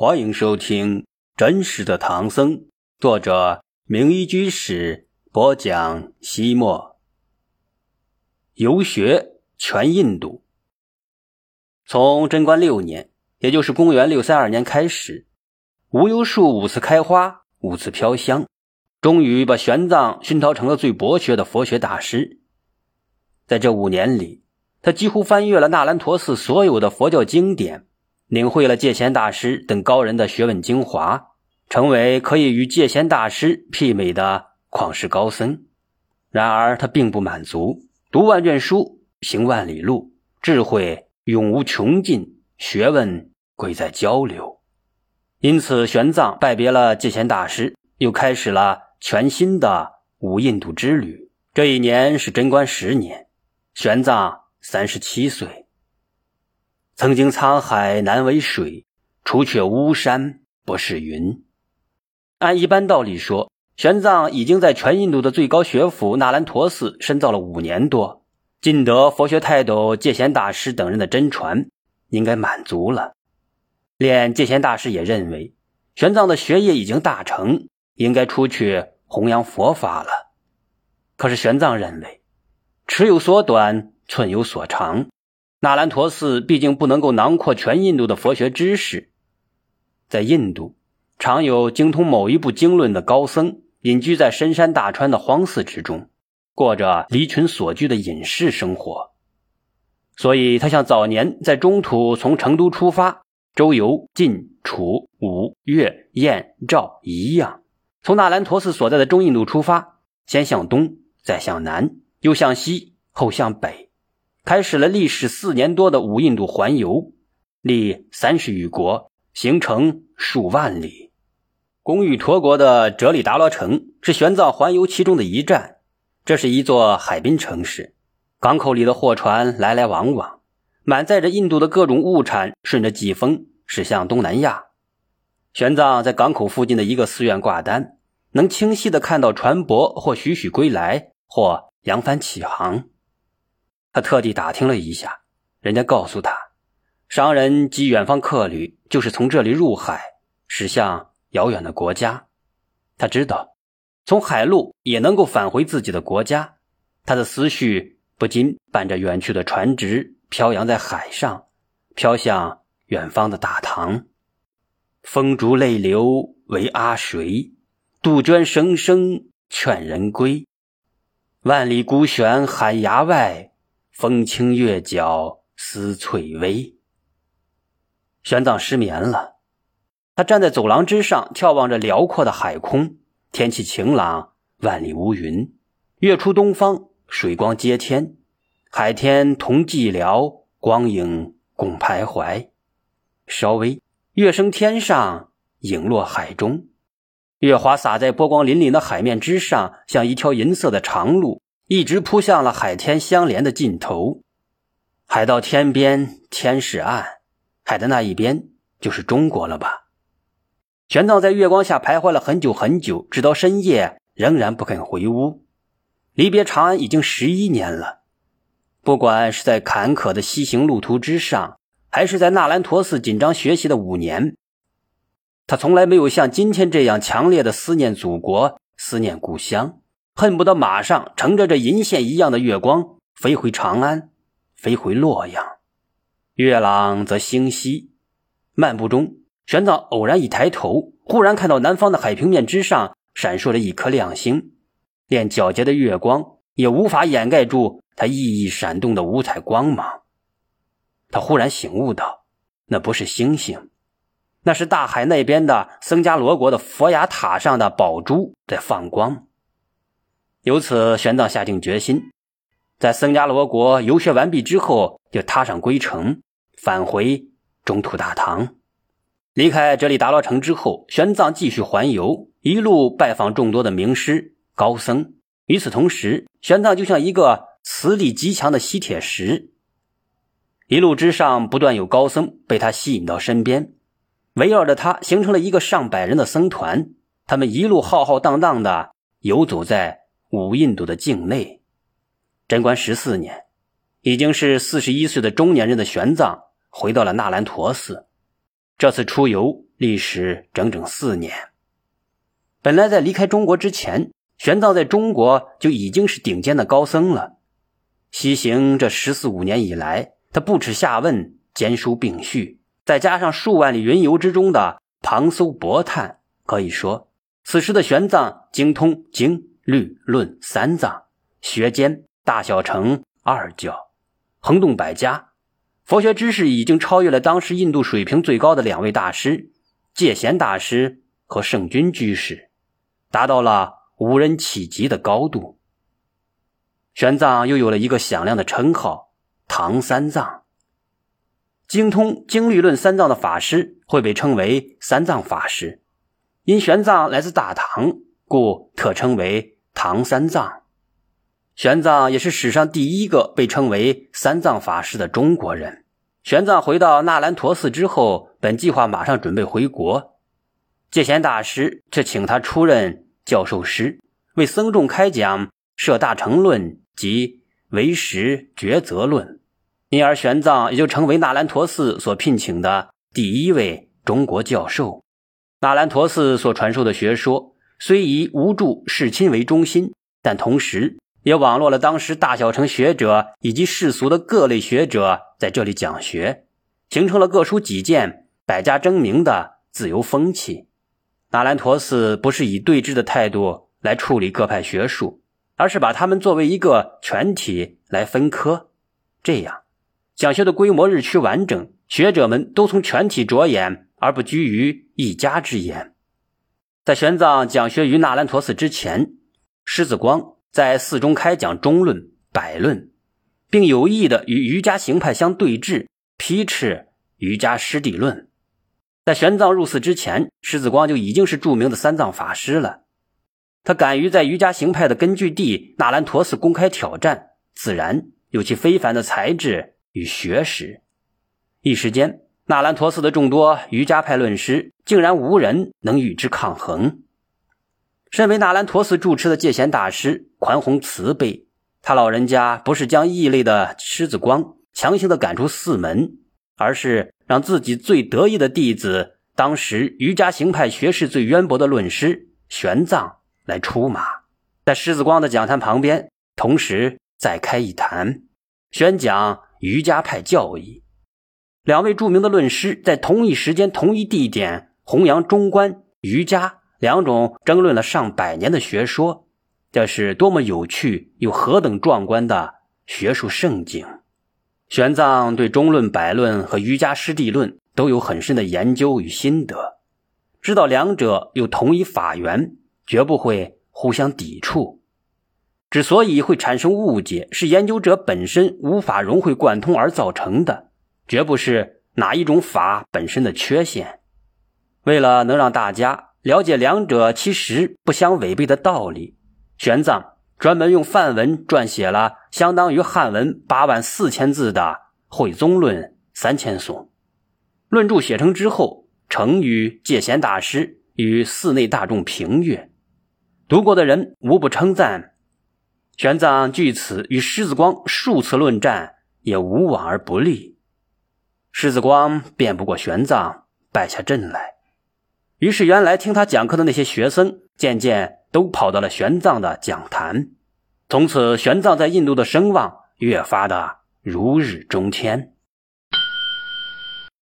欢迎收听《真实的唐僧》，作者名医居士播讲。西莫游学全印度，从贞观六年，也就是公元六三二年开始，无忧树五次开花，五次飘香，终于把玄奘熏陶成了最博学的佛学大师。在这五年里，他几乎翻阅了那兰陀寺所有的佛教经典。领会了戒贤大师等高人的学问精华，成为可以与戒贤大师媲美的旷世高僧。然而他并不满足，读万卷书，行万里路，智慧永无穷尽，学问贵在交流。因此，玄奘拜别了戒贤大师，又开始了全新的五印度之旅。这一年是贞观十年，玄奘三十七岁。曾经沧海难为水，除却巫山不是云。按一般道理说，玄奘已经在全印度的最高学府那兰陀寺深造了五年多，尽得佛学泰斗戒贤大师等人的真传，应该满足了。连戒贤大师也认为，玄奘的学业已经大成，应该出去弘扬佛法了。可是玄奘认为，尺有所短，寸有所长。那兰陀寺毕竟不能够囊括全印度的佛学知识，在印度，常有精通某一部经论的高僧隐居在深山大川的荒寺之中，过着离群所居的隐士生活。所以，他像早年在中土从成都出发，周游晋、楚、吴、越、燕、赵一样，从那兰陀寺所在的中印度出发，先向东，再向南，又向西，后向北。开始了历时四年多的五印度环游，历三十余国，行程数万里。公寓陀国的哲里达罗城是玄奘环游其中的一站。这是一座海滨城市，港口里的货船来来往往，满载着印度的各种物产，顺着季风驶向东南亚。玄奘在港口附近的一个寺院挂单，能清晰的看到船舶或徐徐归来，或扬帆起航。他特地打听了一下，人家告诉他，商人及远方客旅就是从这里入海，驶向遥远的国家。他知道，从海路也能够返回自己的国家。他的思绪不禁伴着远去的船只飘扬在海上，飘向远方的大唐。风烛泪流为阿谁？杜鹃声声劝人归。万里孤悬海崖外。风清月皎思翠微。玄奘失眠了，他站在走廊之上，眺望着辽阔的海空。天气晴朗，万里无云。月出东方，水光接天，海天同寂寥，光影共徘徊。稍微，月升天上，影落海中，月华洒在波光粼粼的海面之上，像一条银色的长路。一直扑向了海天相连的尽头，海到天边天是岸，海的那一边就是中国了吧？玄奘在月光下徘徊了很久很久，直到深夜仍然不肯回屋。离别长安已经十一年了，不管是在坎坷的西行路途之上，还是在纳兰陀寺紧张学习的五年，他从来没有像今天这样强烈的思念祖国，思念故乡。恨不得马上乘着这银线一样的月光飞回长安，飞回洛阳。月朗则星稀，漫步中，玄奘偶然一抬头，忽然看到南方的海平面之上闪烁着一颗亮星，连皎洁的月光也无法掩盖住它熠熠闪动的五彩光芒。他忽然醒悟到，那不是星星，那是大海那边的僧伽罗国的佛牙塔上的宝珠在放光。由此，玄奘下定决心，在僧伽罗国游学完毕之后，就踏上归程，返回中土大唐。离开这里达罗城之后，玄奘继续环游，一路拜访众多的名师高僧。与此同时，玄奘就像一个磁力极强的吸铁石，一路之上不断有高僧被他吸引到身边，围绕着他形成了一个上百人的僧团。他们一路浩浩荡荡的游走在。五印度的境内，贞观十四年，已经是四十一岁的中年人的玄奘回到了纳兰陀寺。这次出游历时整整四年。本来在离开中国之前，玄奘在中国就已经是顶尖的高僧了。西行这十四五年以来，他不耻下问，兼书并蓄，再加上数万里云游之中的旁搜博探，可以说，此时的玄奘精通经、律、论三藏，学兼大小乘二教，横洞百家，佛学知识已经超越了当时印度水平最高的两位大师戒贤大师和圣君居士，达到了无人企及的高度。玄奘又有了一个响亮的称号“唐三藏”。精通经律论三藏的法师会被称为三藏法师，因玄奘来自大唐，故特称为唐三藏。玄奘也是史上第一个被称为三藏法师的中国人。玄奘回到那兰陀寺之后，本计划马上准备回国，戒贤大师却请他出任教授师，为僧众开讲《摄大乘论》。及为时抉择论，因而玄奘也就成为那兰陀寺所聘请的第一位中国教授。那兰陀寺所传授的学说虽以无著世亲为中心，但同时也网络了当时大小城学者以及世俗的各类学者在这里讲学，形成了各抒己见、百家争鸣的自由风气。那兰陀寺不是以对峙的态度来处理各派学术。而是把他们作为一个全体来分科，这样讲学的规模日趋完整，学者们都从全体着眼，而不拘于一家之言。在玄奘讲学于那兰陀寺之前，狮子光在寺中开讲中论、百论，并有意的与瑜伽行派相对峙，批斥瑜伽师地论。在玄奘入寺之前，狮子光就已经是著名的三藏法师了。他敢于在瑜伽行派的根据地那兰陀寺公开挑战，自然有其非凡的才智与学识。一时间，纳兰陀寺的众多瑜伽派论师竟然无人能与之抗衡。身为纳兰陀寺住持的戒贤大师宽宏慈悲，他老人家不是将异类的狮子光强行的赶出寺门，而是让自己最得意的弟子，当时瑜伽行派学识最渊博的论师玄奘。来出马，在狮子光的讲坛旁边，同时再开一坛，宣讲瑜伽派教义。两位著名的论师在同一时间、同一地点弘扬中观、瑜伽两种争论了上百年的学说，这是多么有趣又何等壮观的学术盛景！玄奘对中论、百论和瑜伽师地论都有很深的研究与心得，知道两者有同一法源。绝不会互相抵触。之所以会产生误解，是研究者本身无法融会贯通而造成的，绝不是哪一种法本身的缺陷。为了能让大家了解两者其实不相违背的道理，玄奘专门用梵文撰写了相当于汉文八万四千字的《会宗论》三千颂。论著写成之后，呈于戒贤大师与寺内大众评阅。读过的人无不称赞，玄奘据此与狮子光数次论战，也无往而不利。狮子光辩不过玄奘，败下阵来。于是，原来听他讲课的那些学生，渐渐都跑到了玄奘的讲坛。从此，玄奘在印度的声望越发的如日中天。